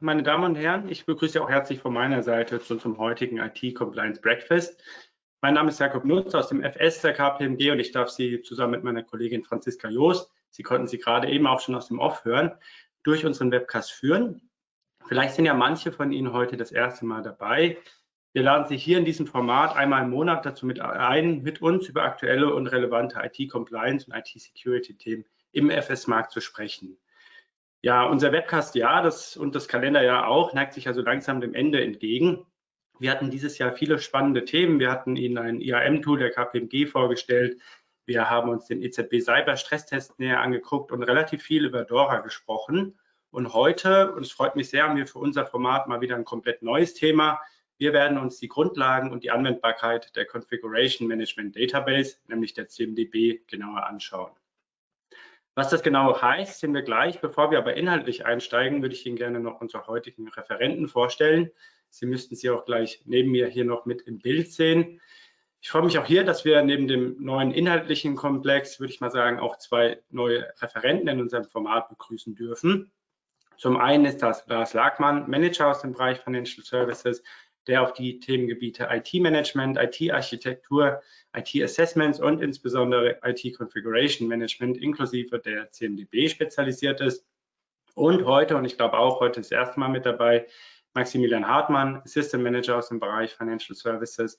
meine Damen und Herren, ich begrüße Sie auch herzlich von meiner Seite zu unserem heutigen IT Compliance Breakfast. Mein Name ist Jakob Nutz aus dem FS der KPMG und ich darf Sie zusammen mit meiner Kollegin Franziska Joost, Sie konnten sie gerade eben auch schon aus dem Off hören, durch unseren Webcast führen. Vielleicht sind ja manche von Ihnen heute das erste Mal dabei. Wir laden Sie hier in diesem Format einmal im Monat dazu mit ein, mit uns über aktuelle und relevante IT-Compliance und IT-Security-Themen im FS-Markt zu sprechen. Ja, unser Webcast-Jahr das, und das Kalenderjahr auch neigt sich also langsam dem Ende entgegen. Wir hatten dieses Jahr viele spannende Themen. Wir hatten Ihnen ein IAM-Tool der KPMG vorgestellt. Wir haben uns den EZB Cyber Stresstest näher angeguckt und relativ viel über Dora gesprochen. Und heute, und es freut mich sehr, haben wir für unser Format mal wieder ein komplett neues Thema. Wir werden uns die Grundlagen und die Anwendbarkeit der Configuration Management Database, nämlich der CMDB, genauer anschauen. Was das genau heißt, sehen wir gleich. Bevor wir aber inhaltlich einsteigen, würde ich Ihnen gerne noch unsere heutigen Referenten vorstellen. Sie müssten sie auch gleich neben mir hier noch mit im Bild sehen. Ich freue mich auch hier, dass wir neben dem neuen inhaltlichen Komplex, würde ich mal sagen, auch zwei neue Referenten in unserem Format begrüßen dürfen. Zum einen ist das Lars Lagmann, Manager aus dem Bereich Financial Services, der auf die Themengebiete IT-Management, IT-Architektur, IT-Assessments und insbesondere IT-Configuration Management inklusive der CMDB spezialisiert ist. Und heute, und ich glaube auch heute das erste Mal mit dabei, Maximilian Hartmann, System Manager aus dem Bereich Financial Services.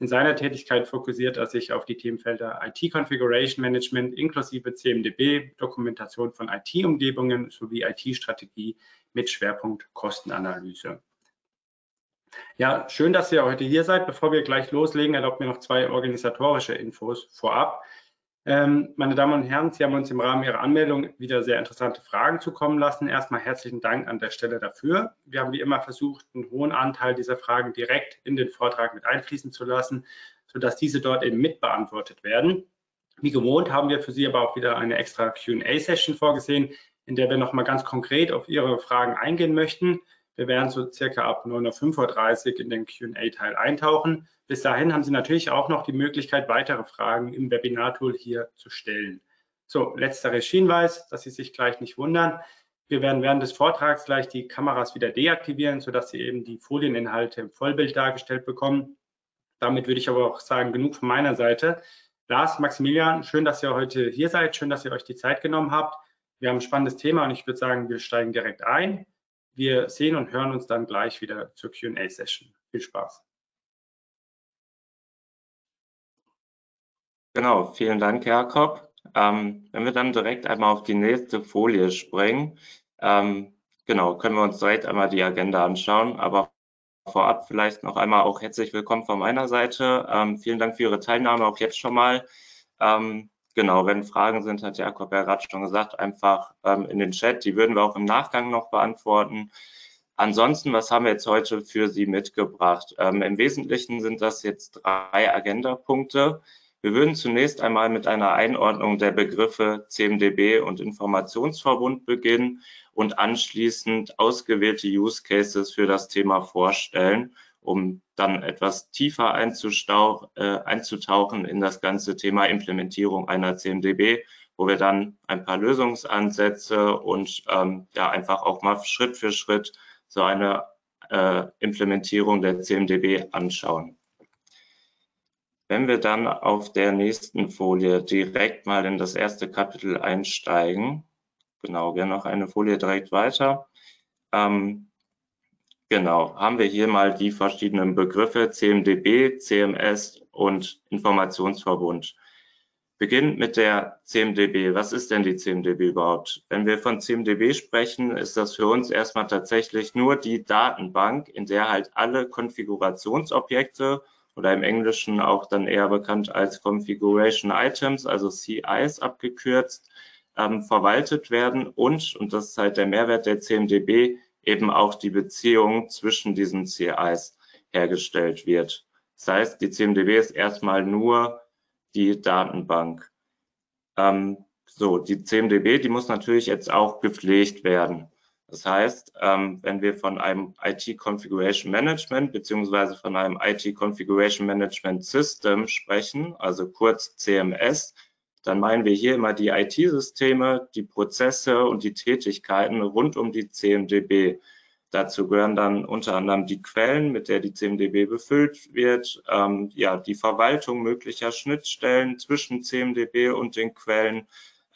In seiner Tätigkeit fokussiert er sich auf die Themenfelder IT-Configuration Management inklusive CMDB, Dokumentation von IT-Umgebungen sowie IT-Strategie mit Schwerpunkt Kostenanalyse. Ja, schön, dass ihr heute hier seid. Bevor wir gleich loslegen, erlaubt mir noch zwei organisatorische Infos vorab. Ähm, meine Damen und Herren, Sie haben uns im Rahmen Ihrer Anmeldung wieder sehr interessante Fragen zukommen lassen. Erstmal herzlichen Dank an der Stelle dafür. Wir haben wie immer versucht, einen hohen Anteil dieser Fragen direkt in den Vortrag mit einfließen zu lassen, sodass diese dort eben mit beantwortet werden. Wie gewohnt haben wir für Sie aber auch wieder eine extra Q&A-Session vorgesehen, in der wir nochmal ganz konkret auf Ihre Fragen eingehen möchten. Wir werden so circa ab 9.35 Uhr in den Q&A-Teil eintauchen. Bis dahin haben Sie natürlich auch noch die Möglichkeit, weitere Fragen im Webinar-Tool hier zu stellen. So, letzter Hinweis, dass Sie sich gleich nicht wundern. Wir werden während des Vortrags gleich die Kameras wieder deaktivieren, sodass Sie eben die Folieninhalte im Vollbild dargestellt bekommen. Damit würde ich aber auch sagen, genug von meiner Seite. Lars, Maximilian, schön, dass ihr heute hier seid, schön, dass ihr euch die Zeit genommen habt. Wir haben ein spannendes Thema und ich würde sagen, wir steigen direkt ein. Wir sehen und hören uns dann gleich wieder zur Q&A-Session. Viel Spaß. Genau, vielen Dank, Jakob. Ähm, wenn wir dann direkt einmal auf die nächste Folie springen, ähm, genau, können wir uns direkt einmal die Agenda anschauen. Aber vorab vielleicht noch einmal auch herzlich willkommen von meiner Seite. Ähm, vielen Dank für Ihre Teilnahme auch jetzt schon mal. Ähm, Genau, wenn Fragen sind, hat Jakob ja schon gesagt, einfach ähm, in den Chat. Die würden wir auch im Nachgang noch beantworten. Ansonsten, was haben wir jetzt heute für Sie mitgebracht? Ähm, Im Wesentlichen sind das jetzt drei Agendapunkte. Wir würden zunächst einmal mit einer Einordnung der Begriffe CMDB und Informationsverbund beginnen und anschließend ausgewählte Use Cases für das Thema vorstellen um dann etwas tiefer äh, einzutauchen in das ganze Thema Implementierung einer CMDB, wo wir dann ein paar Lösungsansätze und ähm, ja einfach auch mal Schritt für Schritt so eine äh, Implementierung der CMDB anschauen. Wenn wir dann auf der nächsten Folie direkt mal in das erste Kapitel einsteigen, genau, gerne noch eine Folie direkt weiter, ähm, Genau, haben wir hier mal die verschiedenen Begriffe CMDB, CMS und Informationsverbund. Beginnend mit der CMDB. Was ist denn die CMDB überhaupt? Wenn wir von CMDB sprechen, ist das für uns erstmal tatsächlich nur die Datenbank, in der halt alle Konfigurationsobjekte oder im Englischen auch dann eher bekannt als Configuration Items, also CIs abgekürzt, ähm, verwaltet werden und, und das ist halt der Mehrwert der CMDB, eben auch die Beziehung zwischen diesen CIs hergestellt wird. Das heißt, die CMDB ist erstmal nur die Datenbank. Ähm, so, die CMDB, die muss natürlich jetzt auch gepflegt werden. Das heißt, ähm, wenn wir von einem IT Configuration Management beziehungsweise von einem IT Configuration Management System sprechen, also kurz CMS, dann meinen wir hier immer die IT-Systeme, die Prozesse und die Tätigkeiten rund um die CMDB. Dazu gehören dann unter anderem die Quellen, mit der die CMDB befüllt wird, ähm, ja, die Verwaltung möglicher Schnittstellen zwischen CMDB und den Quellen,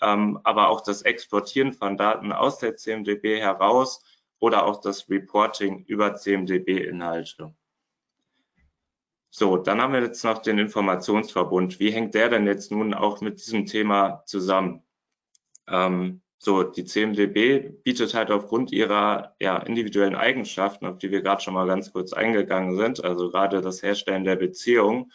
ähm, aber auch das Exportieren von Daten aus der CMDB heraus oder auch das Reporting über CMDB-Inhalte. So, dann haben wir jetzt noch den Informationsverbund. Wie hängt der denn jetzt nun auch mit diesem Thema zusammen? Ähm, so, die CMDB bietet halt aufgrund ihrer ja, individuellen Eigenschaften, auf die wir gerade schon mal ganz kurz eingegangen sind, also gerade das Herstellen der Beziehung,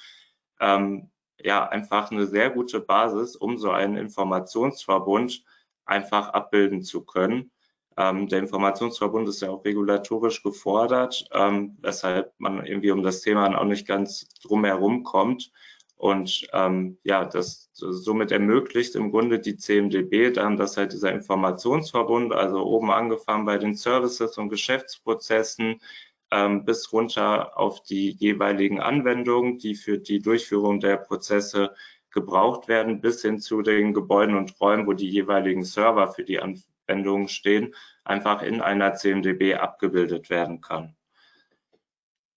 ähm, ja, einfach eine sehr gute Basis, um so einen Informationsverbund einfach abbilden zu können. Ähm, der Informationsverbund ist ja auch regulatorisch gefordert, ähm, weshalb man irgendwie um das Thema auch nicht ganz drumherum kommt. Und ähm, ja, das somit ermöglicht im Grunde die CMDB dann, dass halt dieser Informationsverbund, also oben angefangen bei den Services und Geschäftsprozessen, ähm, bis runter auf die jeweiligen Anwendungen, die für die Durchführung der Prozesse gebraucht werden, bis hin zu den Gebäuden und Räumen, wo die jeweiligen Server für die Anwendungen stehen, einfach in einer CMDB abgebildet werden kann.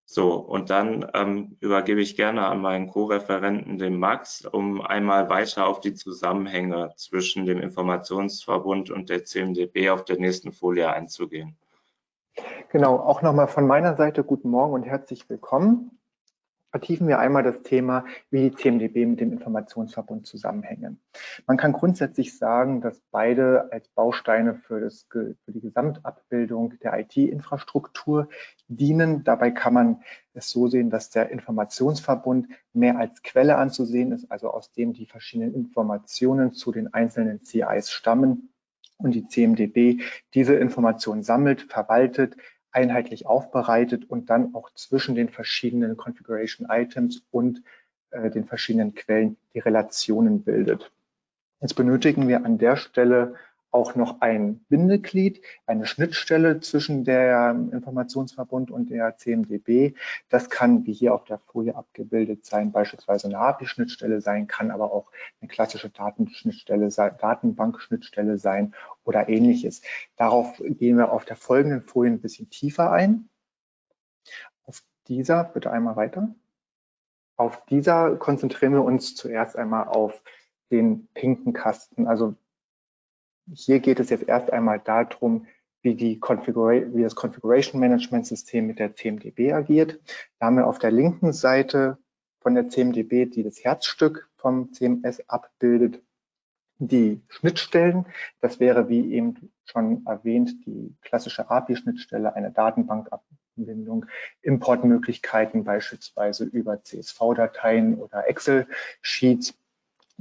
So, und dann ähm, übergebe ich gerne an meinen Co-Referenten, den Max, um einmal weiter auf die Zusammenhänge zwischen dem Informationsverbund und der CMDB auf der nächsten Folie einzugehen. Genau, auch nochmal von meiner Seite guten Morgen und herzlich willkommen vertiefen wir einmal das Thema, wie die CMDB mit dem Informationsverbund zusammenhängen. Man kann grundsätzlich sagen, dass beide als Bausteine für, das, für die Gesamtabbildung der IT-Infrastruktur dienen. Dabei kann man es so sehen, dass der Informationsverbund mehr als Quelle anzusehen ist, also aus dem die verschiedenen Informationen zu den einzelnen CIs stammen und die CMDB diese Informationen sammelt, verwaltet, einheitlich aufbereitet und dann auch zwischen den verschiedenen Configuration Items und äh, den verschiedenen Quellen die Relationen bildet. Jetzt benötigen wir an der Stelle auch noch ein Bindeglied, eine Schnittstelle zwischen der Informationsverbund und der CMDB. Das kann, wie hier auf der Folie abgebildet sein, beispielsweise eine API-Schnittstelle sein, kann aber auch eine klassische Datenschnittstelle sein, Datenbankschnittstelle sein oder ähnliches. Darauf gehen wir auf der folgenden Folie ein bisschen tiefer ein. Auf dieser, bitte einmal weiter. Auf dieser konzentrieren wir uns zuerst einmal auf den pinken Kasten, also hier geht es jetzt erst einmal darum, wie, die wie das Configuration Management System mit der CMDB agiert. Da haben wir auf der linken Seite von der CMDB, die das Herzstück vom CMS abbildet, die Schnittstellen. Das wäre, wie eben schon erwähnt, die klassische API-Schnittstelle, eine Datenbankanbindung, Importmöglichkeiten beispielsweise über CSV-Dateien oder Excel-Sheets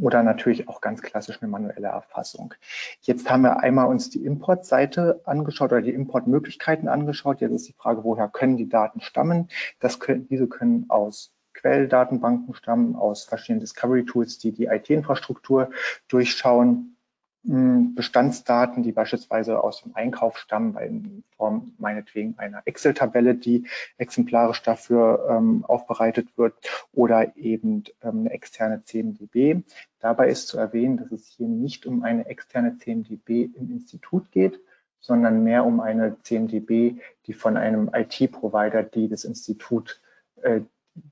oder natürlich auch ganz klassisch eine manuelle Erfassung. Jetzt haben wir einmal uns die Importseite angeschaut oder die Importmöglichkeiten angeschaut. Jetzt ist die Frage, woher können die Daten stammen? Das können, diese können aus Quelldatenbanken stammen, aus verschiedenen Discovery Tools, die die IT-Infrastruktur durchschauen. Bestandsdaten, die beispielsweise aus dem Einkauf stammen, in Form meinetwegen einer Excel-Tabelle, die exemplarisch dafür ähm, aufbereitet wird, oder eben ähm, eine externe CMDB. Dabei ist zu erwähnen, dass es hier nicht um eine externe CMDB im Institut geht, sondern mehr um eine CMDB, die von einem IT-Provider, die das Institut, äh,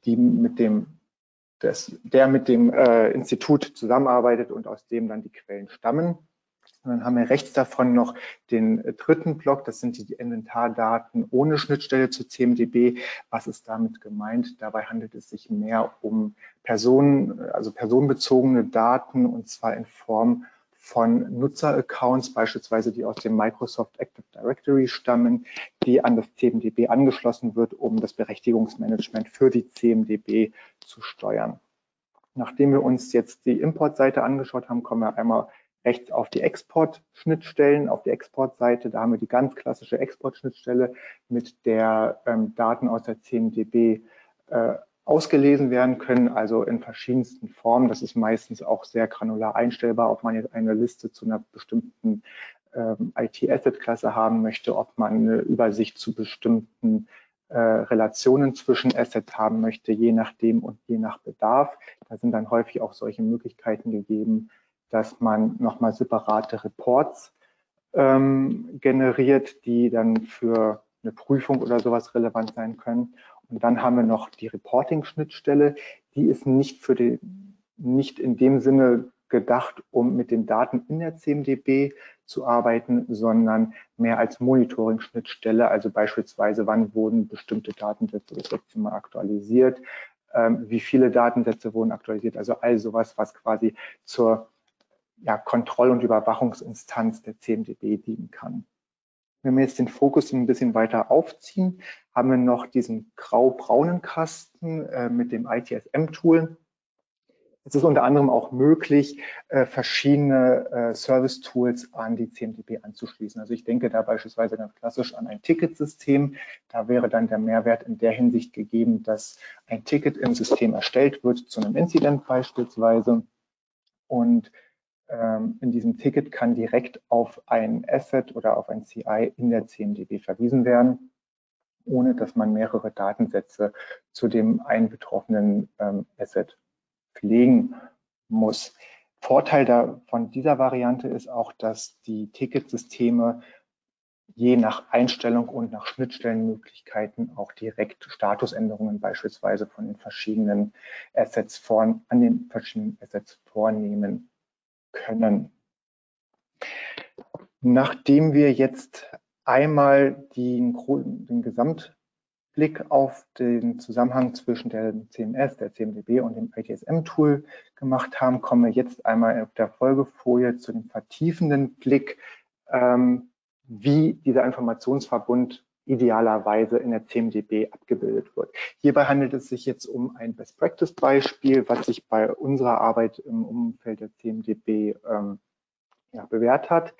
die mit dem das, der mit dem äh, Institut zusammenarbeitet und aus dem dann die Quellen stammen. Und dann haben wir rechts davon noch den äh, dritten Block, das sind die Inventardaten ohne Schnittstelle zu CMDB. Was ist damit gemeint? Dabei handelt es sich mehr um Personen, also personenbezogene Daten und zwar in Form von Nutzeraccounts, beispielsweise die aus dem Microsoft Active Directory stammen, die an das CMDB angeschlossen wird, um das Berechtigungsmanagement für die CMDB zu steuern. Nachdem wir uns jetzt die Importseite angeschaut haben, kommen wir einmal rechts auf die Export-Schnittstellen, auf die Exportseite. Da haben wir die ganz klassische Export-Schnittstelle, mit der ähm, Daten aus der CMDB äh, ausgelesen werden können, also in verschiedensten Formen. Das ist meistens auch sehr granular einstellbar, ob man jetzt eine Liste zu einer bestimmten ähm, IT-Asset-Klasse haben möchte, ob man eine Übersicht zu bestimmten äh, Relationen zwischen Assets haben möchte, je nachdem und je nach Bedarf. Da sind dann häufig auch solche Möglichkeiten gegeben, dass man nochmal separate Reports ähm, generiert, die dann für eine Prüfung oder sowas relevant sein können. Und dann haben wir noch die Reporting-Schnittstelle. Die ist nicht für die, nicht in dem Sinne gedacht, um mit den Daten in der CMDB zu arbeiten, sondern mehr als Monitoring-Schnittstelle. Also beispielsweise, wann wurden bestimmte Datensätze das letzte Mal aktualisiert, ähm, wie viele Datensätze wurden aktualisiert. Also all sowas, was quasi zur ja, Kontroll- und Überwachungsinstanz der CMDB dienen kann. Wenn wir jetzt den Fokus ein bisschen weiter aufziehen, haben wir noch diesen grau-braunen Kasten äh, mit dem ITSM-Tool. Es ist unter anderem auch möglich, äh, verschiedene äh, Service-Tools an die CMDB anzuschließen. Also ich denke da beispielsweise ganz klassisch an ein Ticketsystem. Da wäre dann der Mehrwert in der Hinsicht gegeben, dass ein Ticket im System erstellt wird zu einem Incident beispielsweise. Und in diesem Ticket kann direkt auf ein Asset oder auf ein CI in der CMDB verwiesen werden, ohne dass man mehrere Datensätze zu dem einen betroffenen ähm, Asset pflegen muss. Vorteil von dieser Variante ist auch, dass die Ticketsysteme je nach Einstellung und nach Schnittstellenmöglichkeiten auch direkt Statusänderungen beispielsweise von den verschiedenen Assets vor, an den verschiedenen Assets vornehmen können. Nachdem wir jetzt einmal den, den Gesamt Blick auf den Zusammenhang zwischen der CMS, der CMDB und dem ITSM-Tool gemacht haben, kommen wir jetzt einmal auf der Folgefolie zu dem vertiefenden Blick, ähm, wie dieser Informationsverbund idealerweise in der CMDB abgebildet wird. Hierbei handelt es sich jetzt um ein Best-Practice-Beispiel, was sich bei unserer Arbeit im Umfeld der CMDB ähm, ja, bewährt hat.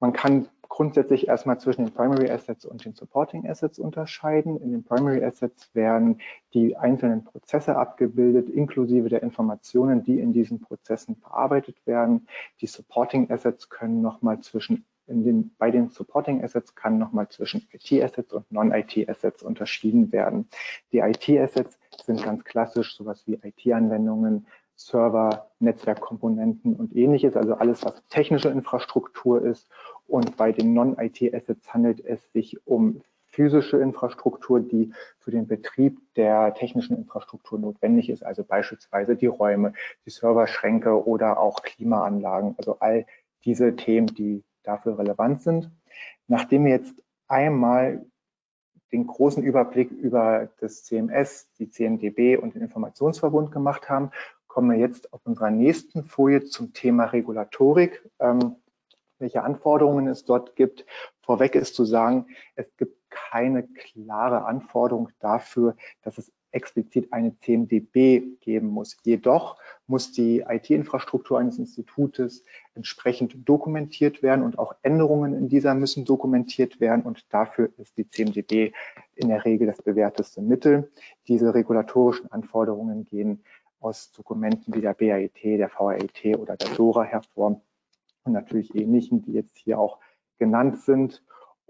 Man kann grundsätzlich erstmal zwischen den Primary Assets und den Supporting Assets unterscheiden. In den Primary Assets werden die einzelnen Prozesse abgebildet, inklusive der Informationen, die in diesen Prozessen verarbeitet werden. Die Supporting Assets können nochmal zwischen den, bei den Supporting Assets kann nochmal zwischen IT-Assets und Non-IT-Assets unterschieden werden. Die IT-Assets sind ganz klassisch sowas wie IT-Anwendungen, Server, Netzwerkkomponenten und ähnliches, also alles, was technische Infrastruktur ist. Und bei den Non-IT-Assets handelt es sich um physische Infrastruktur, die für den Betrieb der technischen Infrastruktur notwendig ist, also beispielsweise die Räume, die Serverschränke oder auch Klimaanlagen, also all diese Themen, die dafür relevant sind. Nachdem wir jetzt einmal den großen Überblick über das CMS, die CMDB und den Informationsverbund gemacht haben, kommen wir jetzt auf unserer nächsten Folie zum Thema Regulatorik. Ähm, welche Anforderungen es dort gibt. Vorweg ist zu sagen, es gibt keine klare Anforderung dafür, dass es explizit eine CMDB geben muss. Jedoch muss die IT-Infrastruktur eines Institutes entsprechend dokumentiert werden und auch Änderungen in dieser müssen dokumentiert werden und dafür ist die CMDB in der Regel das bewährteste Mittel. Diese regulatorischen Anforderungen gehen aus Dokumenten wie der BAIT, der VAIT oder der DORA hervor und natürlich ähnlichen, die jetzt hier auch genannt sind.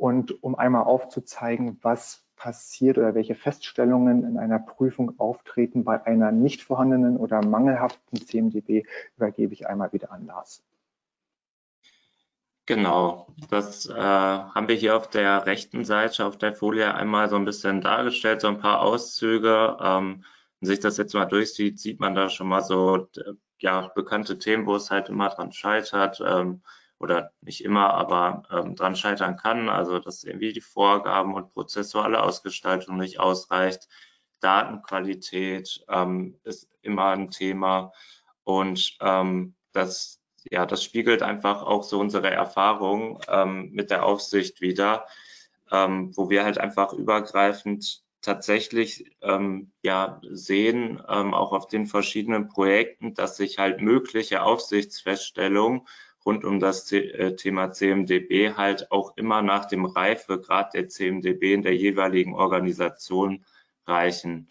Und um einmal aufzuzeigen, was passiert oder welche Feststellungen in einer Prüfung auftreten bei einer nicht vorhandenen oder mangelhaften CMDB, übergebe ich einmal wieder an Lars. Genau, das äh, haben wir hier auf der rechten Seite auf der Folie einmal so ein bisschen dargestellt, so ein paar Auszüge. Ähm, wenn sich das jetzt mal durchsieht, sieht man da schon mal so ja, bekannte Themen, wo es halt immer dran scheitert ähm, oder nicht immer, aber ähm, dran scheitern kann. Also dass irgendwie die Vorgaben und prozessuale Ausgestaltung nicht ausreicht. Datenqualität ähm, ist immer ein Thema und ähm, das ja, das spiegelt einfach auch so unsere Erfahrung ähm, mit der Aufsicht wieder, ähm, wo wir halt einfach übergreifend tatsächlich ähm, ja sehen, ähm, auch auf den verschiedenen Projekten, dass sich halt mögliche Aufsichtsfeststellungen rund um das äh, Thema CMDB halt auch immer nach dem Reifegrad der CMDB in der jeweiligen Organisation reichen.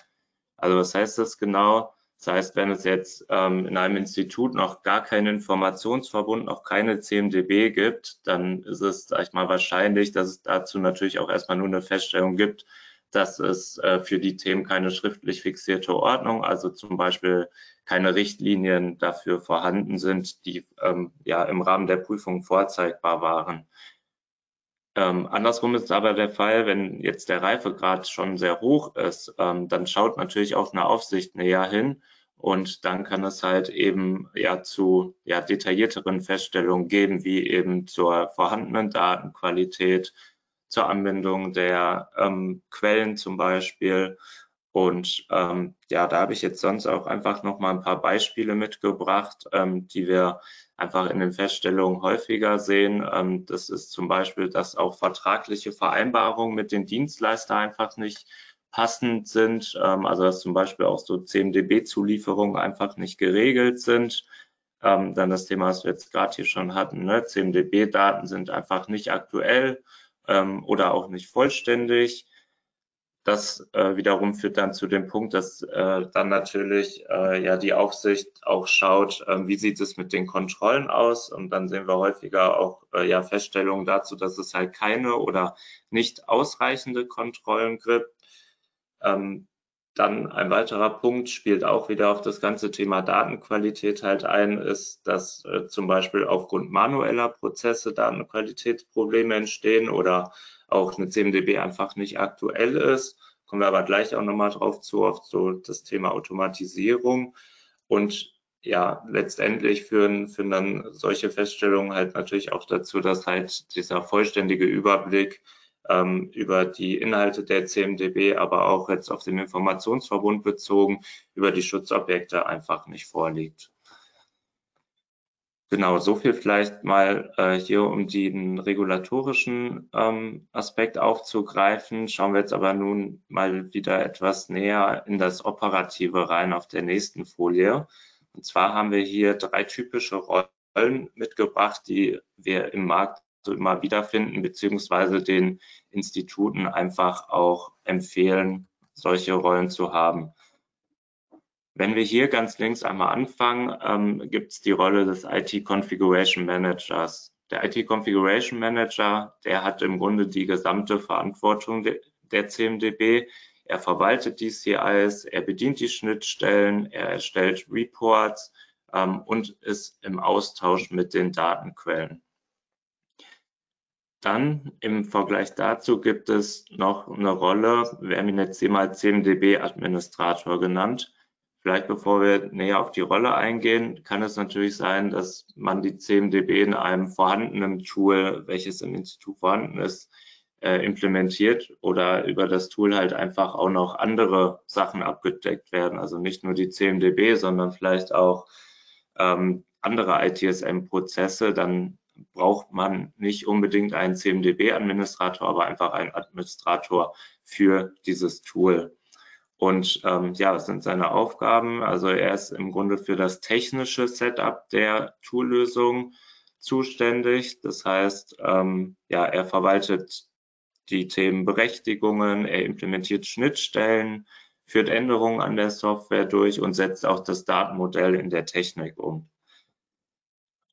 Also was heißt das genau? Das heißt, wenn es jetzt ähm, in einem Institut noch gar keinen Informationsverbund, noch keine CMDB gibt, dann ist es, sag ich mal, wahrscheinlich, dass es dazu natürlich auch erstmal nur eine Feststellung gibt, dass es äh, für die Themen keine schriftlich fixierte Ordnung, also zum Beispiel keine Richtlinien dafür vorhanden sind, die ähm, ja im Rahmen der Prüfung vorzeigbar waren. Ähm, andersrum ist aber der Fall, wenn jetzt der Reifegrad schon sehr hoch ist, ähm, dann schaut natürlich auch eine Aufsicht näher hin und dann kann es halt eben ja zu ja, detaillierteren Feststellungen geben, wie eben zur vorhandenen Datenqualität, zur Anbindung der ähm, Quellen zum Beispiel. Und ähm, ja, da habe ich jetzt sonst auch einfach noch mal ein paar Beispiele mitgebracht, ähm, die wir einfach in den Feststellungen häufiger sehen. Ähm, das ist zum Beispiel, dass auch vertragliche Vereinbarungen mit den Dienstleister einfach nicht passend sind, ähm, also dass zum Beispiel auch so CMDB-Zulieferungen einfach nicht geregelt sind. Ähm, dann das Thema, was wir jetzt gerade hier schon hatten, ne? CMDB-Daten sind einfach nicht aktuell ähm, oder auch nicht vollständig. Das äh, wiederum führt dann zu dem Punkt, dass äh, dann natürlich äh, ja die Aufsicht auch schaut, äh, wie sieht es mit den Kontrollen aus und dann sehen wir häufiger auch äh, ja Feststellungen dazu, dass es halt keine oder nicht ausreichende Kontrollen gibt. Ähm, dann ein weiterer Punkt spielt auch wieder auf das ganze Thema Datenqualität halt ein, ist, dass äh, zum Beispiel aufgrund manueller Prozesse Datenqualitätsprobleme entstehen oder auch eine CMDB einfach nicht aktuell ist. Kommen wir aber gleich auch nochmal drauf zu, auf so das Thema Automatisierung. Und ja, letztendlich führen, führen dann solche Feststellungen halt natürlich auch dazu, dass halt dieser vollständige Überblick ähm, über die Inhalte der CMDB, aber auch jetzt auf den Informationsverbund bezogen, über die Schutzobjekte einfach nicht vorliegt. Genau, so viel vielleicht mal äh, hier, um den regulatorischen ähm, Aspekt aufzugreifen. Schauen wir jetzt aber nun mal wieder etwas näher in das Operative rein auf der nächsten Folie. Und zwar haben wir hier drei typische Rollen mitgebracht, die wir im Markt so immer wiederfinden, beziehungsweise den Instituten einfach auch empfehlen, solche Rollen zu haben. Wenn wir hier ganz links einmal anfangen, ähm, gibt es die Rolle des IT Configuration Managers. Der IT Configuration Manager, der hat im Grunde die gesamte Verantwortung de, der CMDB. Er verwaltet die CIs, er bedient die Schnittstellen, er erstellt Reports ähm, und ist im Austausch mit den Datenquellen. Dann im Vergleich dazu gibt es noch eine Rolle, wir haben ihn jetzt mal CMDB-Administrator genannt. Vielleicht bevor wir näher auf die Rolle eingehen, kann es natürlich sein, dass man die CMDB in einem vorhandenen Tool, welches im Institut vorhanden ist, äh, implementiert oder über das Tool halt einfach auch noch andere Sachen abgedeckt werden. Also nicht nur die CMDB, sondern vielleicht auch ähm, andere ITSM-Prozesse. Dann braucht man nicht unbedingt einen CMDB-Administrator, aber einfach einen Administrator für dieses Tool. Und ähm, ja, was sind seine Aufgaben? Also er ist im Grunde für das technische Setup der Toollösung zuständig. Das heißt, ähm, ja, er verwaltet die Themen Berechtigungen, er implementiert Schnittstellen, führt Änderungen an der Software durch und setzt auch das Datenmodell in der Technik um.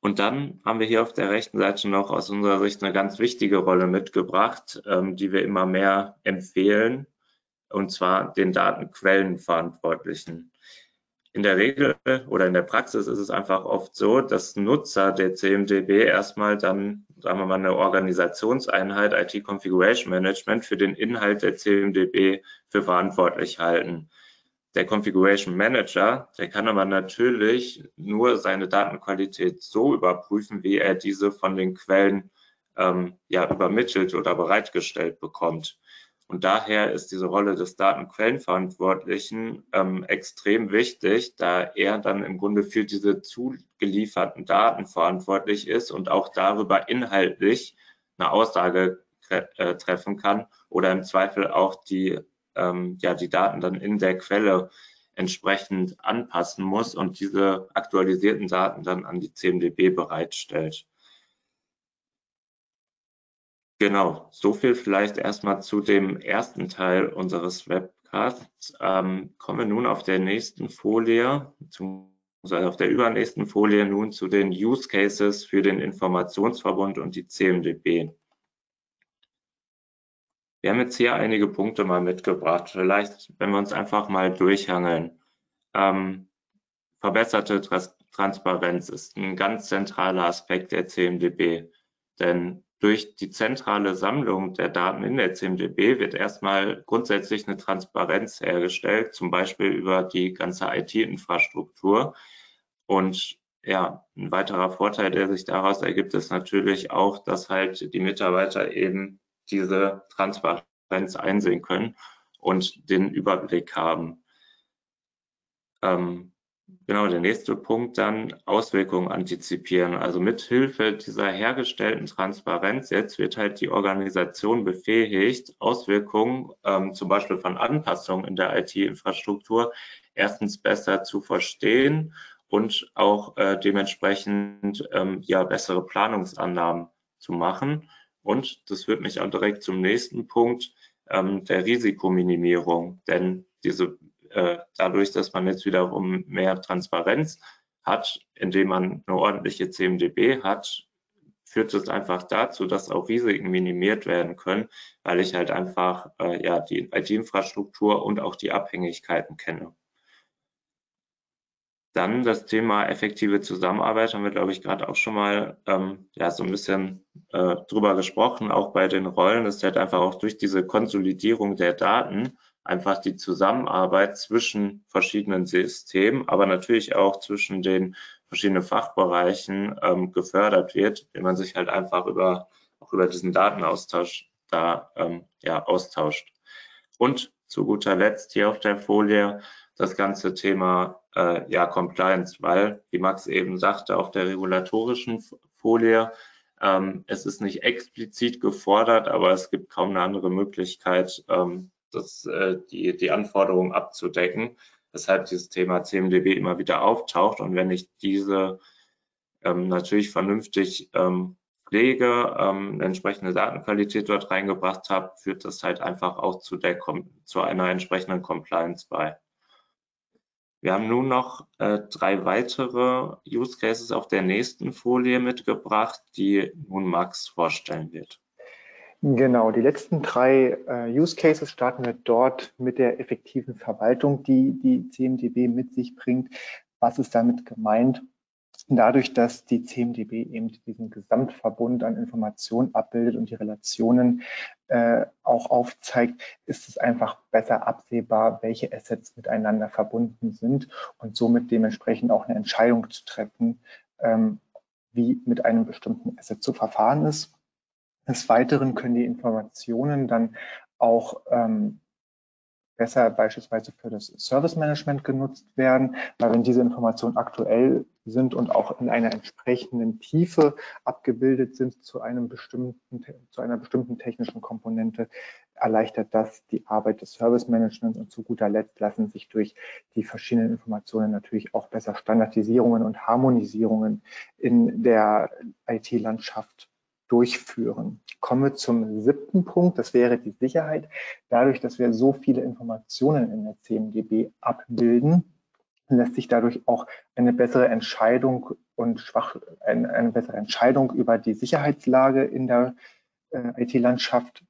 Und dann haben wir hier auf der rechten Seite noch aus unserer Sicht eine ganz wichtige Rolle mitgebracht, ähm, die wir immer mehr empfehlen, und zwar den Datenquellenverantwortlichen. In der Regel oder in der Praxis ist es einfach oft so, dass Nutzer der CMDB erstmal dann, sagen wir mal, eine Organisationseinheit IT Configuration Management für den Inhalt der CMDB für verantwortlich halten. Der Configuration Manager, der kann aber natürlich nur seine Datenqualität so überprüfen, wie er diese von den Quellen ähm, ja, übermittelt oder bereitgestellt bekommt. Und daher ist diese Rolle des Datenquellenverantwortlichen ähm, extrem wichtig, da er dann im Grunde für diese zugelieferten Daten verantwortlich ist und auch darüber inhaltlich eine Aussage äh, treffen kann oder im Zweifel auch die ähm, ja die Daten dann in der Quelle entsprechend anpassen muss und diese aktualisierten Daten dann an die CMDB bereitstellt. Genau, so viel vielleicht erstmal zu dem ersten Teil unseres Webcasts. Ähm, kommen wir nun auf der nächsten Folie, beziehungsweise auf der übernächsten Folie nun zu den Use Cases für den Informationsverbund und die CMDB. Wir haben jetzt hier einige Punkte mal mitgebracht. Vielleicht, wenn wir uns einfach mal durchhangeln. Ähm, verbesserte Trans Transparenz ist ein ganz zentraler Aspekt der CMDB. Denn durch die zentrale Sammlung der Daten in der CMDB wird erstmal grundsätzlich eine Transparenz hergestellt, zum Beispiel über die ganze IT-Infrastruktur. Und ja, ein weiterer Vorteil, der sich daraus ergibt, ist natürlich auch, dass halt die Mitarbeiter eben diese Transparenz einsehen können und den Überblick haben. Ähm, Genau, der nächste Punkt dann Auswirkungen antizipieren. Also mit Hilfe dieser hergestellten Transparenz jetzt wird halt die Organisation befähigt, Auswirkungen ähm, zum Beispiel von Anpassungen in der IT-Infrastruktur erstens besser zu verstehen und auch äh, dementsprechend ähm, ja bessere Planungsannahmen zu machen. Und das führt mich auch direkt zum nächsten Punkt ähm, der Risikominimierung, denn diese äh, dadurch, dass man jetzt wiederum mehr Transparenz hat, indem man eine ordentliche CMDB hat, führt es einfach dazu, dass auch Risiken minimiert werden können, weil ich halt einfach äh, ja die IT-Infrastruktur und auch die Abhängigkeiten kenne. Dann das Thema effektive Zusammenarbeit haben wir, glaube ich, gerade auch schon mal ähm, ja so ein bisschen äh, drüber gesprochen. Auch bei den Rollen ist halt einfach auch durch diese Konsolidierung der Daten einfach die Zusammenarbeit zwischen verschiedenen Systemen, aber natürlich auch zwischen den verschiedenen Fachbereichen ähm, gefördert wird, wenn man sich halt einfach über auch über diesen Datenaustausch da ähm, ja austauscht. Und zu guter Letzt hier auf der Folie das ganze Thema äh, ja Compliance, weil wie Max eben sagte auf der regulatorischen Folie ähm, es ist nicht explizit gefordert, aber es gibt kaum eine andere Möglichkeit, ähm, das, äh, die, die Anforderungen abzudecken, weshalb dieses Thema CMDB immer wieder auftaucht. Und wenn ich diese ähm, natürlich vernünftig ähm, pflege, ähm, entsprechende Datenqualität dort reingebracht habe, führt das halt einfach auch zu, der, zu einer entsprechenden Compliance bei. Wir haben nun noch äh, drei weitere Use Cases auf der nächsten Folie mitgebracht, die nun Max vorstellen wird. Genau, die letzten drei äh, Use Cases starten wir dort mit der effektiven Verwaltung, die die CMDB mit sich bringt. Was ist damit gemeint? Dadurch, dass die CMDB eben diesen Gesamtverbund an Informationen abbildet und die Relationen äh, auch aufzeigt, ist es einfach besser absehbar, welche Assets miteinander verbunden sind und somit dementsprechend auch eine Entscheidung zu treffen, ähm, wie mit einem bestimmten Asset zu verfahren ist. Des Weiteren können die Informationen dann auch ähm, besser beispielsweise für das Service Management genutzt werden, weil wenn diese Informationen aktuell sind und auch in einer entsprechenden Tiefe abgebildet sind zu einem bestimmten, zu einer bestimmten technischen Komponente, erleichtert das die Arbeit des Service Managements und zu guter Letzt lassen sich durch die verschiedenen Informationen natürlich auch besser Standardisierungen und Harmonisierungen in der IT-Landschaft durchführen. Kommen wir zum siebten Punkt, das wäre die Sicherheit. Dadurch, dass wir so viele Informationen in der CMDB abbilden, lässt sich dadurch auch eine bessere Entscheidung und schwach, eine, eine bessere Entscheidung über die Sicherheitslage in der äh, IT-Landschaft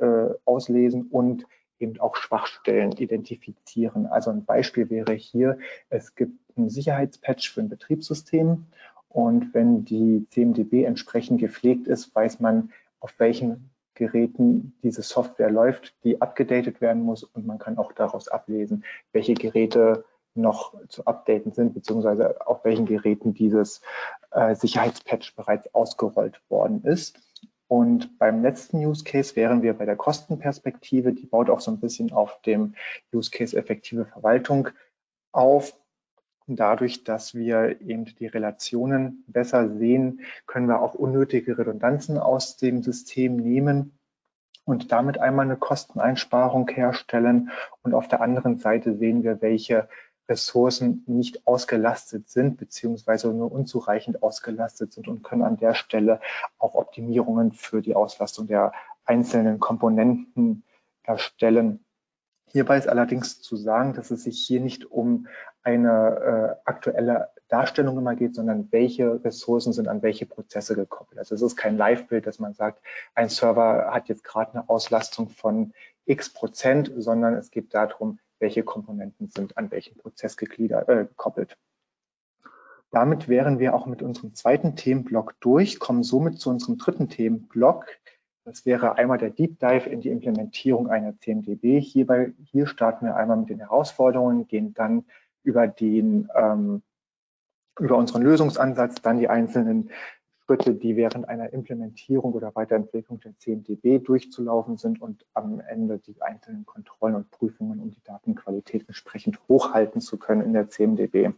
äh, auslesen und eben auch Schwachstellen identifizieren. Also ein Beispiel wäre hier, es gibt ein Sicherheitspatch für ein Betriebssystem und wenn die CMDB entsprechend gepflegt ist, weiß man, auf welchen Geräten diese Software läuft, die abgedatet werden muss. Und man kann auch daraus ablesen, welche Geräte noch zu updaten sind, beziehungsweise auf welchen Geräten dieses äh, Sicherheitspatch bereits ausgerollt worden ist. Und beim letzten Use Case wären wir bei der Kostenperspektive. Die baut auch so ein bisschen auf dem Use Case effektive Verwaltung auf. Dadurch, dass wir eben die Relationen besser sehen, können wir auch unnötige Redundanzen aus dem System nehmen und damit einmal eine Kosteneinsparung herstellen. Und auf der anderen Seite sehen wir, welche Ressourcen nicht ausgelastet sind, beziehungsweise nur unzureichend ausgelastet sind und können an der Stelle auch Optimierungen für die Auslastung der einzelnen Komponenten erstellen. Hierbei ist allerdings zu sagen, dass es sich hier nicht um eine äh, aktuelle Darstellung immer geht, sondern welche Ressourcen sind an welche Prozesse gekoppelt. Also es ist kein Live-Bild, dass man sagt, ein Server hat jetzt gerade eine Auslastung von x Prozent, sondern es geht darum, welche Komponenten sind an welchen Prozess gegliedert, äh, gekoppelt. Damit wären wir auch mit unserem zweiten Themenblock durch, kommen somit zu unserem dritten Themenblock. Das wäre einmal der Deep Dive in die Implementierung einer CMDB. Hierbei, hier starten wir einmal mit den Herausforderungen, gehen dann über den ähm, über unseren Lösungsansatz, dann die einzelnen Schritte, die während einer Implementierung oder Weiterentwicklung der CMDB durchzulaufen sind und am Ende die einzelnen Kontrollen und Prüfungen, um die Datenqualität entsprechend hochhalten zu können in der CMDB.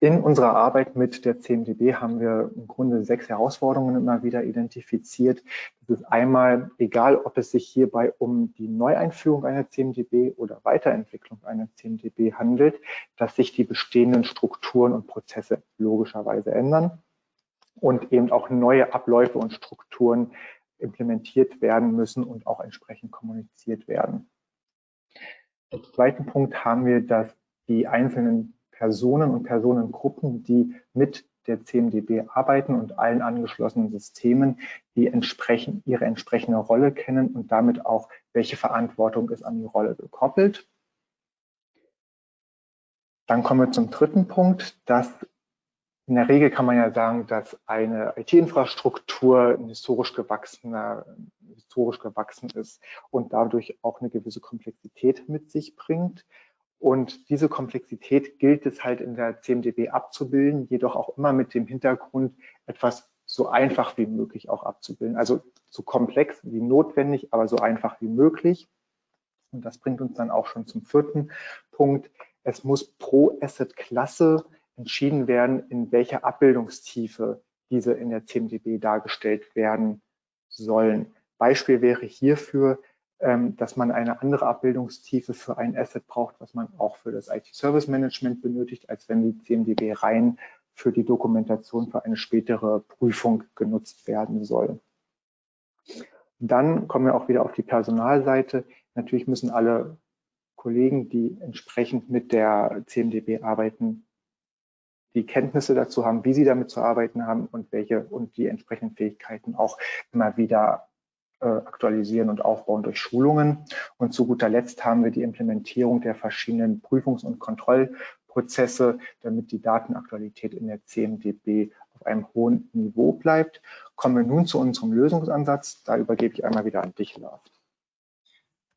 In unserer Arbeit mit der CMDB haben wir im Grunde sechs Herausforderungen immer wieder identifiziert. Das ist einmal, egal ob es sich hierbei um die Neueinführung einer CMDB oder Weiterentwicklung einer CMDB handelt, dass sich die bestehenden Strukturen und Prozesse logischerweise ändern und eben auch neue Abläufe und Strukturen implementiert werden müssen und auch entsprechend kommuniziert werden. Als zweiten Punkt haben wir, dass die einzelnen Personen und Personengruppen, die mit der CMDB arbeiten und allen angeschlossenen Systemen, die entsprechend ihre entsprechende Rolle kennen und damit auch, welche Verantwortung ist an die Rolle gekoppelt. Dann kommen wir zum dritten Punkt, dass in der Regel kann man ja sagen, dass eine IT-Infrastruktur historisch gewachsener, historisch gewachsen ist und dadurch auch eine gewisse Komplexität mit sich bringt. Und diese Komplexität gilt es halt in der CMDB abzubilden, jedoch auch immer mit dem Hintergrund, etwas so einfach wie möglich auch abzubilden. Also so komplex wie notwendig, aber so einfach wie möglich. Und das bringt uns dann auch schon zum vierten Punkt. Es muss pro Asset-Klasse entschieden werden, in welcher Abbildungstiefe diese in der CMDB dargestellt werden sollen. Beispiel wäre hierfür ähm, dass man eine andere Abbildungstiefe für ein Asset braucht, was man auch für das IT-Service Management benötigt, als wenn die CMDB rein für die Dokumentation für eine spätere Prüfung genutzt werden soll. Dann kommen wir auch wieder auf die Personalseite. Natürlich müssen alle Kollegen, die entsprechend mit der CMDB arbeiten, die Kenntnisse dazu haben, wie sie damit zu arbeiten haben und welche und die entsprechenden Fähigkeiten auch immer wieder äh, aktualisieren und aufbauen durch Schulungen. Und zu guter Letzt haben wir die Implementierung der verschiedenen Prüfungs- und Kontrollprozesse, damit die Datenaktualität in der CMDB auf einem hohen Niveau bleibt. Kommen wir nun zu unserem Lösungsansatz. Da übergebe ich einmal wieder an dich, Lars.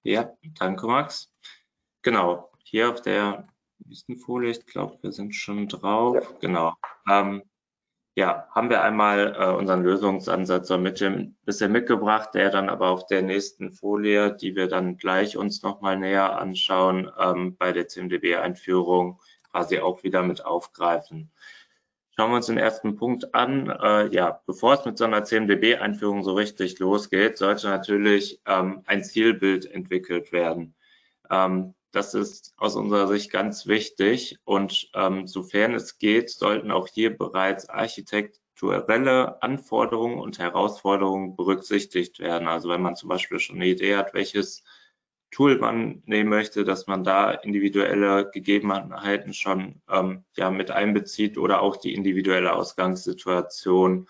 Ja, danke, Max. Genau, hier auf der nächsten Folie, ich glaube, wir sind schon drauf. Ja. Genau. Ähm, ja, haben wir einmal äh, unseren Lösungsansatz so mit dem bisschen mitgebracht, der dann aber auf der nächsten Folie, die wir dann gleich uns nochmal näher anschauen, ähm, bei der CMDB-Einführung quasi auch wieder mit aufgreifen. Schauen wir uns den ersten Punkt an. Äh, ja, bevor es mit so einer CMDB-Einführung so richtig losgeht, sollte natürlich ähm, ein Zielbild entwickelt werden. Ähm, das ist aus unserer Sicht ganz wichtig und ähm, sofern es geht, sollten auch hier bereits architekturelle Anforderungen und Herausforderungen berücksichtigt werden. Also wenn man zum Beispiel schon eine Idee hat, welches Tool man nehmen möchte, dass man da individuelle Gegebenheiten schon ähm, ja, mit einbezieht oder auch die individuelle Ausgangssituation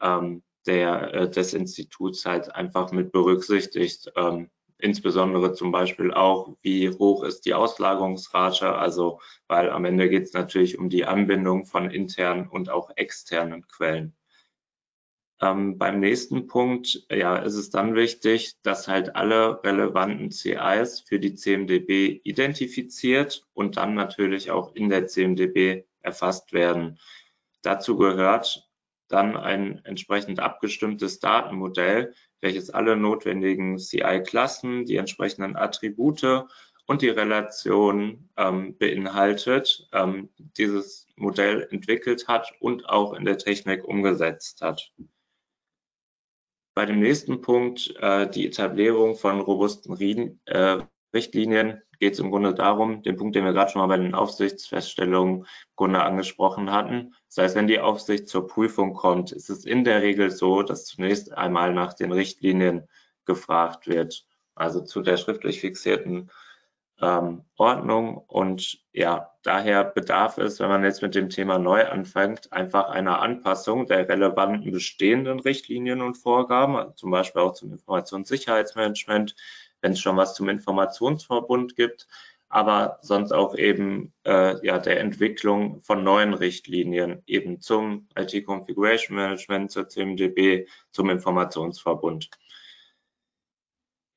ähm, der, äh, des Instituts halt einfach mit berücksichtigt. Ähm, insbesondere zum Beispiel auch, wie hoch ist die Auslagerungsrate, also weil am Ende geht es natürlich um die Anbindung von internen und auch externen Quellen. Ähm, beim nächsten Punkt ja, ist es dann wichtig, dass halt alle relevanten CIs für die CMDB identifiziert und dann natürlich auch in der CMDB erfasst werden. Dazu gehört dann ein entsprechend abgestimmtes Datenmodell, welches alle notwendigen CI-Klassen, die entsprechenden Attribute und die Relation ähm, beinhaltet, ähm, dieses Modell entwickelt hat und auch in der Technik umgesetzt hat. Bei dem nächsten Punkt, äh, die Etablierung von robusten äh, Richtlinien, geht es im Grunde darum, den Punkt, den wir gerade schon mal bei den Aufsichtsfeststellungen im Grunde angesprochen hatten. Das heißt, wenn die Aufsicht zur Prüfung kommt, ist es in der Regel so, dass zunächst einmal nach den Richtlinien gefragt wird. Also zu der schriftlich fixierten ähm, Ordnung. Und ja, daher bedarf es, wenn man jetzt mit dem Thema neu anfängt, einfach einer Anpassung der relevanten bestehenden Richtlinien und Vorgaben, also zum Beispiel auch zum Informationssicherheitsmanagement, wenn es schon was zum Informationsverbund gibt, aber sonst auch eben äh, ja, der Entwicklung von neuen Richtlinien eben zum IT Configuration Management, zur CMDB, zum Informationsverbund.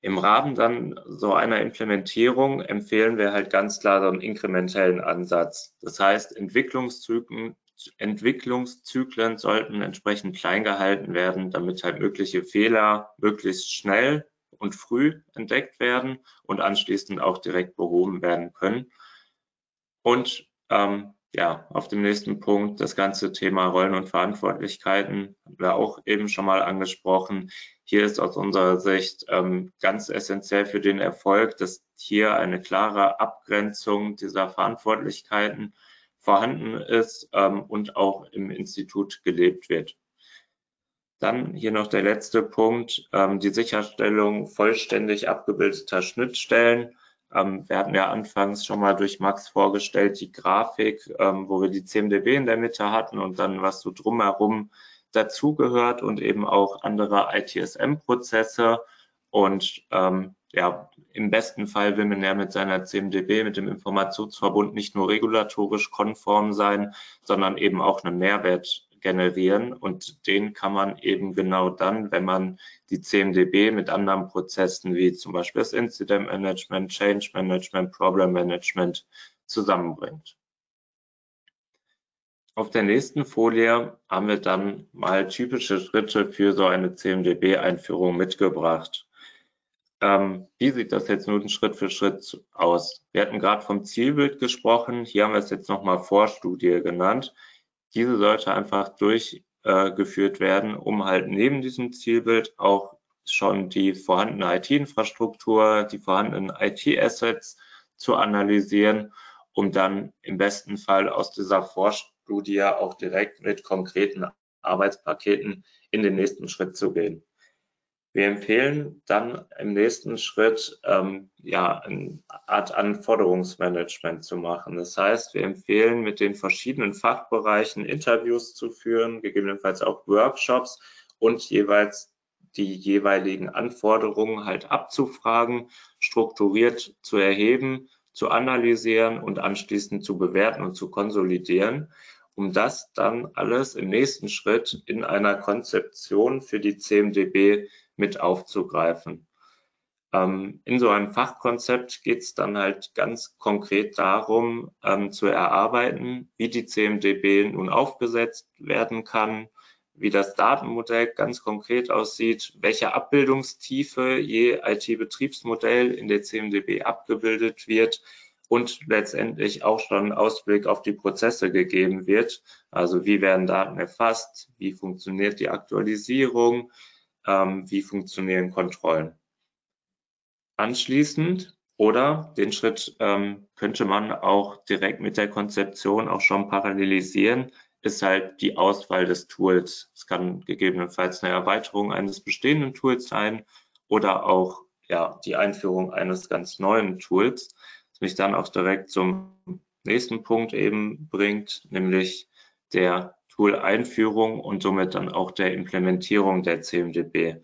Im Rahmen dann so einer Implementierung empfehlen wir halt ganz klar so einen inkrementellen Ansatz. Das heißt, Entwicklungszyklen, Entwicklungszyklen sollten entsprechend klein gehalten werden, damit halt mögliche Fehler möglichst schnell und früh entdeckt werden und anschließend auch direkt behoben werden können. Und ähm, ja, auf dem nächsten Punkt das ganze Thema Rollen und Verantwortlichkeiten haben wir auch eben schon mal angesprochen. Hier ist aus unserer Sicht ähm, ganz essentiell für den Erfolg, dass hier eine klare Abgrenzung dieser Verantwortlichkeiten vorhanden ist ähm, und auch im Institut gelebt wird. Dann hier noch der letzte Punkt, ähm, die Sicherstellung vollständig abgebildeter Schnittstellen. Ähm, wir hatten ja anfangs schon mal durch Max vorgestellt die Grafik, ähm, wo wir die CMDB in der Mitte hatten und dann was so drumherum dazugehört und eben auch andere ITSM-Prozesse. Und ähm, ja, im besten Fall will man ja mit seiner CMDB, mit dem Informationsverbund nicht nur regulatorisch konform sein, sondern eben auch einen Mehrwert generieren und den kann man eben genau dann, wenn man die CMDB mit anderen Prozessen wie zum Beispiel das Incident Management, Change Management, Problem Management zusammenbringt. Auf der nächsten Folie haben wir dann mal typische Schritte für so eine CMDB-Einführung mitgebracht. Ähm, wie sieht das jetzt nun Schritt für Schritt aus? Wir hatten gerade vom Zielbild gesprochen. Hier haben wir es jetzt nochmal Vorstudie genannt. Diese sollte einfach durchgeführt werden, um halt neben diesem Zielbild auch schon die vorhandene IT-Infrastruktur, die vorhandenen IT-Assets zu analysieren, um dann im besten Fall aus dieser Vorstudie auch direkt mit konkreten Arbeitspaketen in den nächsten Schritt zu gehen. Wir empfehlen dann im nächsten Schritt ähm, ja eine Art Anforderungsmanagement zu machen. Das heißt, wir empfehlen mit den verschiedenen Fachbereichen Interviews zu führen, gegebenenfalls auch Workshops und jeweils die jeweiligen Anforderungen halt abzufragen, strukturiert zu erheben, zu analysieren und anschließend zu bewerten und zu konsolidieren, um das dann alles im nächsten Schritt in einer Konzeption für die CMDB mit aufzugreifen. Ähm, in so einem Fachkonzept geht es dann halt ganz konkret darum, ähm, zu erarbeiten, wie die CMDB nun aufgesetzt werden kann, wie das Datenmodell ganz konkret aussieht, welche Abbildungstiefe je IT-Betriebsmodell in der CMDB abgebildet wird und letztendlich auch schon Ausblick auf die Prozesse gegeben wird. Also wie werden Daten erfasst, wie funktioniert die Aktualisierung, ähm, wie funktionieren Kontrollen. Anschließend oder den Schritt ähm, könnte man auch direkt mit der Konzeption auch schon parallelisieren, ist halt die Auswahl des Tools. Es kann gegebenenfalls eine Erweiterung eines bestehenden Tools sein oder auch ja, die Einführung eines ganz neuen Tools, mich dann auch direkt zum nächsten Punkt eben bringt, nämlich der Tool-Einführung und somit dann auch der Implementierung der CMDB.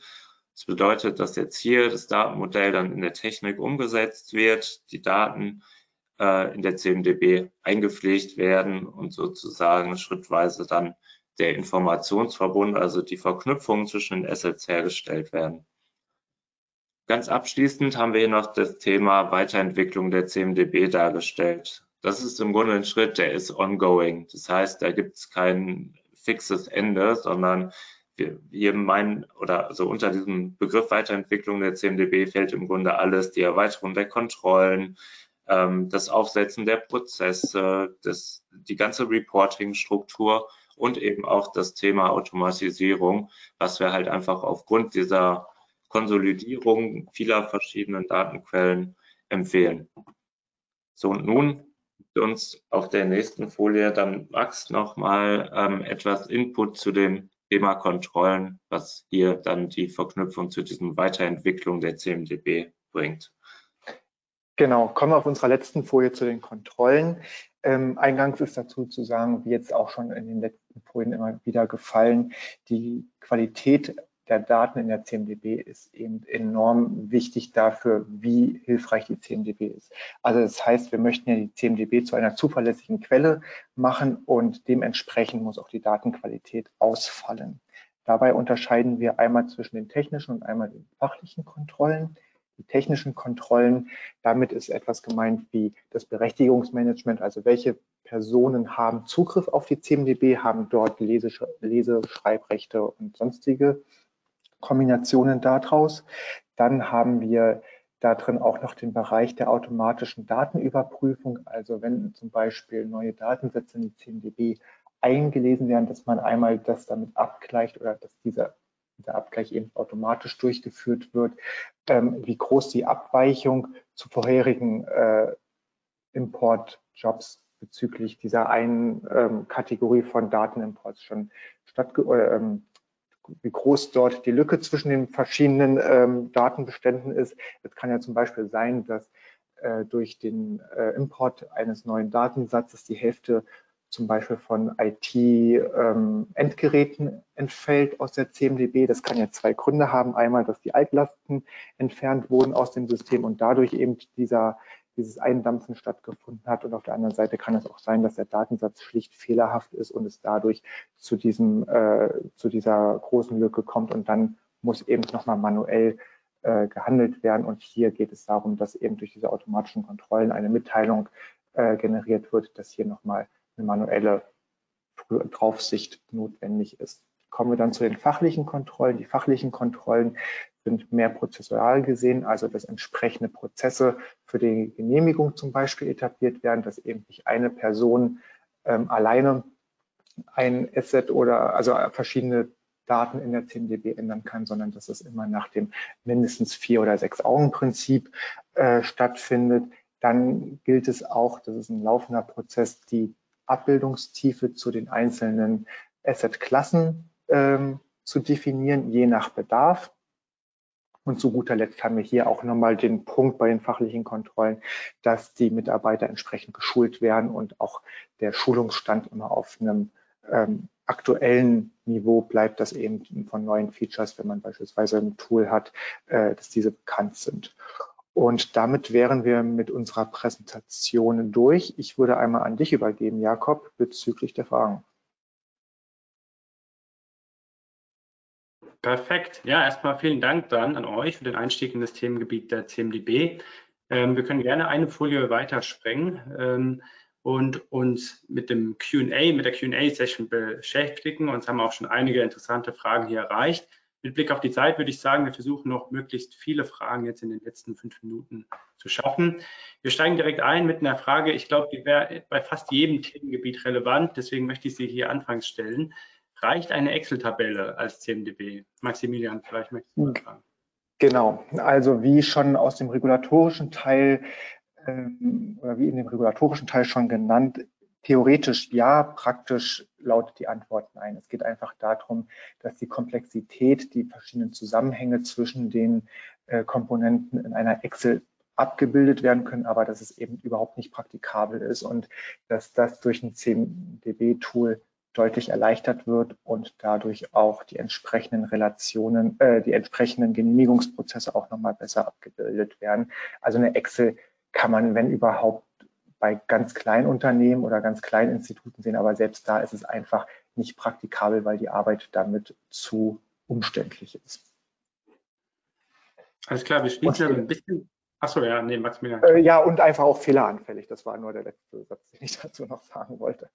Das bedeutet, dass jetzt hier das Datenmodell dann in der Technik umgesetzt wird, die Daten äh, in der CMDB eingepflegt werden und sozusagen schrittweise dann der Informationsverbund, also die Verknüpfungen zwischen den Assets hergestellt werden. Ganz abschließend haben wir hier noch das Thema Weiterentwicklung der CMDB dargestellt das ist im Grunde ein Schritt, der ist ongoing. Das heißt, da gibt es kein fixes Ende, sondern wir, wir meinen, oder also unter diesem Begriff Weiterentwicklung der CMDB fällt im Grunde alles, die Erweiterung der Kontrollen, ähm, das Aufsetzen der Prozesse, das, die ganze Reporting-Struktur und eben auch das Thema Automatisierung, was wir halt einfach aufgrund dieser Konsolidierung vieler verschiedenen Datenquellen empfehlen. So, und nun uns auf der nächsten Folie dann Max nochmal ähm, etwas Input zu dem Thema Kontrollen, was hier dann die Verknüpfung zu diesem Weiterentwicklung der CMDB bringt. Genau, kommen wir auf unserer letzten Folie zu den Kontrollen. Ähm, eingangs ist dazu zu sagen, wie jetzt auch schon in den letzten Folien immer wieder gefallen, die Qualität der Daten in der CMDB ist eben enorm wichtig dafür, wie hilfreich die CMDB ist. Also das heißt, wir möchten ja die CMDB zu einer zuverlässigen Quelle machen und dementsprechend muss auch die Datenqualität ausfallen. Dabei unterscheiden wir einmal zwischen den technischen und einmal den fachlichen Kontrollen. Die technischen Kontrollen, damit ist etwas gemeint wie das Berechtigungsmanagement, also welche Personen haben Zugriff auf die CMDB, haben dort Lese, Schreibrechte und sonstige Kombinationen daraus. Dann haben wir da drin auch noch den Bereich der automatischen Datenüberprüfung. Also wenn zum Beispiel neue Datensätze in die CMDB eingelesen werden, dass man einmal das damit abgleicht oder dass dieser, dieser Abgleich eben automatisch durchgeführt wird, ähm, wie groß die Abweichung zu vorherigen äh, Importjobs bezüglich dieser einen ähm, Kategorie von Datenimports schon stattgefunden ähm, wie groß dort die Lücke zwischen den verschiedenen ähm, Datenbeständen ist. Es kann ja zum Beispiel sein, dass äh, durch den äh, Import eines neuen Datensatzes die Hälfte zum Beispiel von IT-Endgeräten ähm, entfällt aus der CMDB. Das kann ja zwei Gründe haben. Einmal, dass die Altlasten entfernt wurden aus dem System und dadurch eben dieser dieses Eindampfen stattgefunden hat. Und auf der anderen Seite kann es auch sein, dass der Datensatz schlicht fehlerhaft ist und es dadurch zu diesem, äh, zu dieser großen Lücke kommt und dann muss eben nochmal manuell äh, gehandelt werden. Und hier geht es darum, dass eben durch diese automatischen Kontrollen eine Mitteilung äh, generiert wird, dass hier nochmal eine manuelle Draufsicht notwendig ist. Kommen wir dann zu den fachlichen Kontrollen. Die fachlichen Kontrollen sind mehr prozessual gesehen, also dass entsprechende Prozesse für die Genehmigung zum Beispiel etabliert werden, dass eben nicht eine Person ähm, alleine ein Asset oder also verschiedene Daten in der CMDB ändern kann, sondern dass es immer nach dem mindestens vier oder sechs Augen Prinzip äh, stattfindet. Dann gilt es auch, das ist ein laufender Prozess, die Abbildungstiefe zu den einzelnen Asset-Klassen ähm, zu definieren, je nach Bedarf. Und zu guter Letzt haben wir hier auch nochmal den Punkt bei den fachlichen Kontrollen, dass die Mitarbeiter entsprechend geschult werden und auch der Schulungsstand immer auf einem ähm, aktuellen Niveau bleibt, dass eben von neuen Features, wenn man beispielsweise ein Tool hat, äh, dass diese bekannt sind. Und damit wären wir mit unserer Präsentation durch. Ich würde einmal an dich übergeben, Jakob, bezüglich der Fragen. Perfekt. Ja, erstmal vielen Dank dann an euch für den Einstieg in das Themengebiet der CMDB. Ähm, wir können gerne eine Folie weitersprengen ähm, und uns mit dem Q&A, mit der Q&A-Session beschäftigen. Uns haben auch schon einige interessante Fragen hier erreicht. Mit Blick auf die Zeit würde ich sagen, wir versuchen noch möglichst viele Fragen jetzt in den letzten fünf Minuten zu schaffen. Wir steigen direkt ein mit einer Frage. Ich glaube, die wäre bei fast jedem Themengebiet relevant. Deswegen möchte ich sie hier anfangs stellen. Reicht eine Excel-Tabelle als CMDB? Maximilian, vielleicht möchtest du mal sagen. Genau, also wie schon aus dem regulatorischen Teil ähm, oder wie in dem regulatorischen Teil schon genannt, theoretisch ja, praktisch lautet die Antwort nein. Es geht einfach darum, dass die Komplexität, die verschiedenen Zusammenhänge zwischen den äh, Komponenten in einer Excel abgebildet werden können, aber dass es eben überhaupt nicht praktikabel ist und dass das durch ein CMDB-Tool deutlich erleichtert wird und dadurch auch die entsprechenden Relationen, äh, die entsprechenden Genehmigungsprozesse auch nochmal besser abgebildet werden. Also eine Excel kann man, wenn überhaupt, bei ganz kleinen Unternehmen oder ganz kleinen Instituten sehen, aber selbst da ist es einfach nicht praktikabel, weil die Arbeit damit zu umständlich ist. Alles klar, wir schließen ein bisschen. Achso, ja, nee, Max Äh, ja, und einfach auch fehleranfällig. Das war nur der letzte Satz, den ich dazu noch sagen wollte.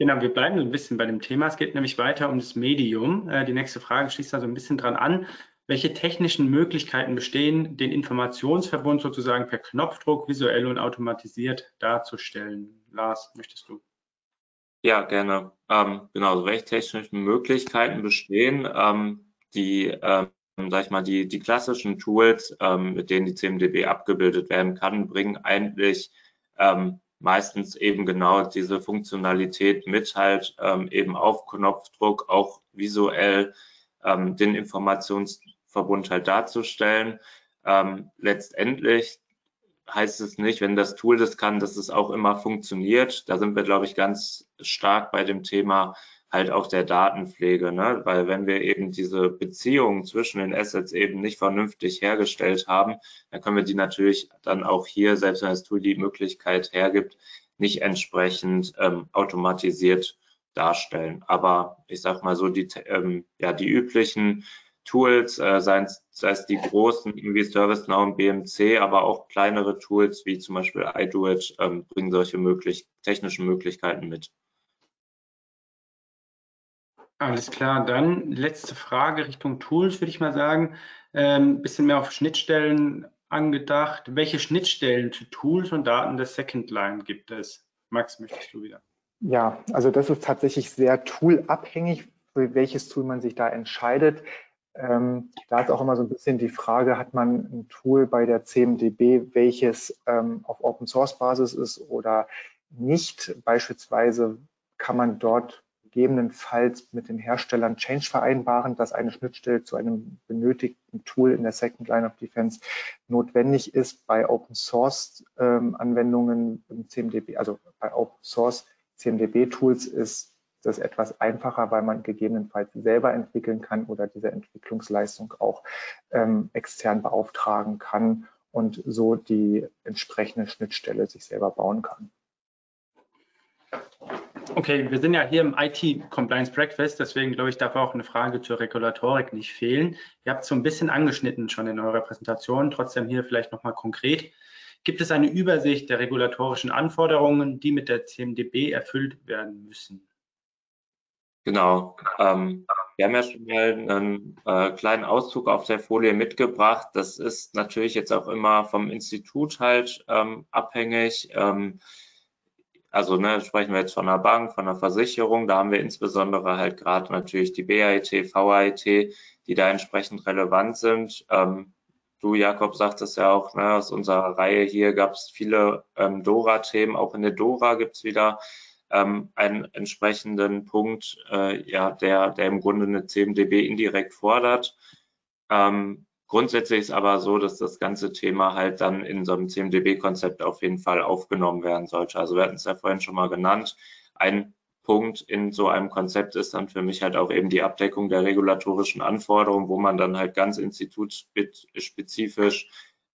Genau, wir bleiben ein bisschen bei dem Thema. Es geht nämlich weiter um das Medium. Äh, die nächste Frage schließt da so ein bisschen dran an. Welche technischen Möglichkeiten bestehen, den Informationsverbund sozusagen per Knopfdruck visuell und automatisiert darzustellen? Lars, möchtest du? Ja, gerne. Ähm, genau, also welche technischen Möglichkeiten bestehen, ähm, die, ähm, sag ich mal, die, die klassischen Tools, ähm, mit denen die CMDB abgebildet werden kann, bringen eigentlich ähm, meistens eben genau diese Funktionalität mit halt ähm, eben auf Knopfdruck auch visuell ähm, den Informationsverbund halt darzustellen. Ähm, letztendlich heißt es nicht, wenn das Tool das kann, dass es auch immer funktioniert. Da sind wir, glaube ich, ganz stark bei dem Thema halt auch der Datenpflege, ne? weil wenn wir eben diese Beziehungen zwischen den Assets eben nicht vernünftig hergestellt haben, dann können wir die natürlich dann auch hier, selbst wenn das Tool die Möglichkeit hergibt, nicht entsprechend ähm, automatisiert darstellen. Aber ich sag mal so, die, ähm, ja, die üblichen Tools, äh, sei, es, sei es die großen wie ServiceNow und BMC, aber auch kleinere Tools wie zum Beispiel iDoIt ähm, bringen solche möglich technischen Möglichkeiten mit. Alles klar, dann letzte Frage Richtung Tools, würde ich mal sagen. Ähm, bisschen mehr auf Schnittstellen angedacht. Welche Schnittstellen zu Tools und Daten der Second Line gibt es? Max, möchtest du wieder? Ja, also das ist tatsächlich sehr toolabhängig, für welches Tool man sich da entscheidet. Ähm, da ist auch immer so ein bisschen die Frage, hat man ein Tool bei der CMDB, welches ähm, auf Open Source Basis ist oder nicht. Beispielsweise kann man dort gegebenenfalls mit den Herstellern Change vereinbaren, dass eine Schnittstelle zu einem benötigten Tool in der Second Line of Defense notwendig ist. Bei Open Source ähm, Anwendungen im CMDB, also bei Open Source CMDB Tools ist das etwas einfacher, weil man gegebenenfalls selber entwickeln kann oder diese Entwicklungsleistung auch ähm, extern beauftragen kann und so die entsprechende Schnittstelle sich selber bauen kann. Okay, wir sind ja hier im IT Compliance Breakfast, deswegen glaube ich, darf auch eine Frage zur Regulatorik nicht fehlen. Ihr habt es so ein bisschen angeschnitten schon in eurer Präsentation, trotzdem hier vielleicht nochmal konkret. Gibt es eine Übersicht der regulatorischen Anforderungen, die mit der CMDB erfüllt werden müssen? Genau. Ähm, wir haben ja schon mal einen äh, kleinen Auszug auf der Folie mitgebracht. Das ist natürlich jetzt auch immer vom Institut halt ähm, abhängig. Ähm, also ne, sprechen wir jetzt von einer Bank, von einer Versicherung, da haben wir insbesondere halt gerade natürlich die BAIT, VAIT, die da entsprechend relevant sind. Ähm, du, Jakob, sagtest ja auch, ne, aus unserer Reihe hier gab es viele ähm, Dora-Themen. Auch in der Dora gibt es wieder ähm, einen entsprechenden Punkt, äh, ja, der, der im Grunde eine CMDB indirekt fordert. Ähm, Grundsätzlich ist aber so, dass das ganze Thema halt dann in so einem CMDB-Konzept auf jeden Fall aufgenommen werden sollte. Also wir hatten es ja vorhin schon mal genannt. Ein Punkt in so einem Konzept ist dann für mich halt auch eben die Abdeckung der regulatorischen Anforderungen, wo man dann halt ganz institutsspezifisch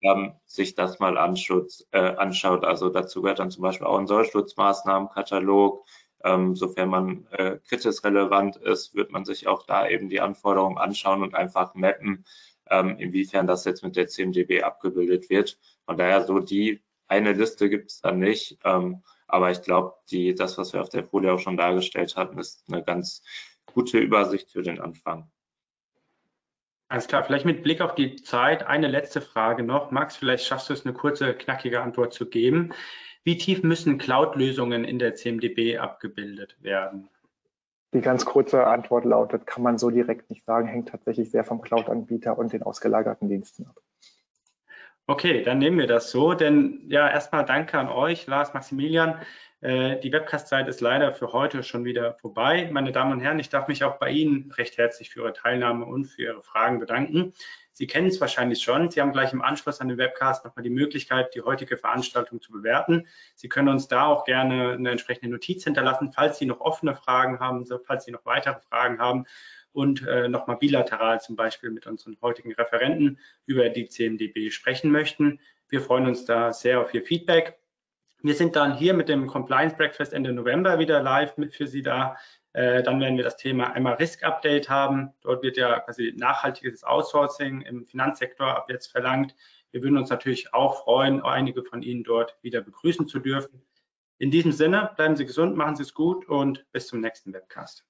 ähm, sich das mal anschutz, äh, anschaut. Also dazu gehört dann zum Beispiel auch ein Sollschutzmaßnahmenkatalog. Ähm, sofern man äh, kritisch relevant ist, wird man sich auch da eben die Anforderungen anschauen und einfach mappen, ähm, inwiefern das jetzt mit der CMDB abgebildet wird. Von daher so die eine Liste gibt es dann nicht. Ähm, aber ich glaube, die, das, was wir auf der Folie auch schon dargestellt hatten, ist eine ganz gute Übersicht für den Anfang. Alles klar, vielleicht mit Blick auf die Zeit eine letzte Frage noch. Max, vielleicht schaffst du es, eine kurze, knackige Antwort zu geben. Wie tief müssen Cloud-Lösungen in der CMDB abgebildet werden? Die ganz kurze Antwort lautet, kann man so direkt nicht sagen, hängt tatsächlich sehr vom Cloud-Anbieter und den ausgelagerten Diensten ab. Okay, dann nehmen wir das so, denn ja, erstmal danke an euch, Lars, Maximilian. Äh, die Webcast-Zeit ist leider für heute schon wieder vorbei. Meine Damen und Herren, ich darf mich auch bei Ihnen recht herzlich für Ihre Teilnahme und für Ihre Fragen bedanken. Sie kennen es wahrscheinlich schon. Sie haben gleich im Anschluss an den Webcast nochmal die Möglichkeit, die heutige Veranstaltung zu bewerten. Sie können uns da auch gerne eine entsprechende Notiz hinterlassen, falls Sie noch offene Fragen haben, falls Sie noch weitere Fragen haben und äh, nochmal bilateral zum Beispiel mit unseren heutigen Referenten über die CMDB sprechen möchten. Wir freuen uns da sehr auf Ihr Feedback. Wir sind dann hier mit dem Compliance Breakfast Ende November wieder live mit für Sie da. Äh, dann werden wir das Thema einmal Risk Update haben. Dort wird ja quasi nachhaltiges Outsourcing im Finanzsektor ab jetzt verlangt. Wir würden uns natürlich auch freuen, einige von Ihnen dort wieder begrüßen zu dürfen. In diesem Sinne, bleiben Sie gesund, machen Sie es gut und bis zum nächsten Webcast.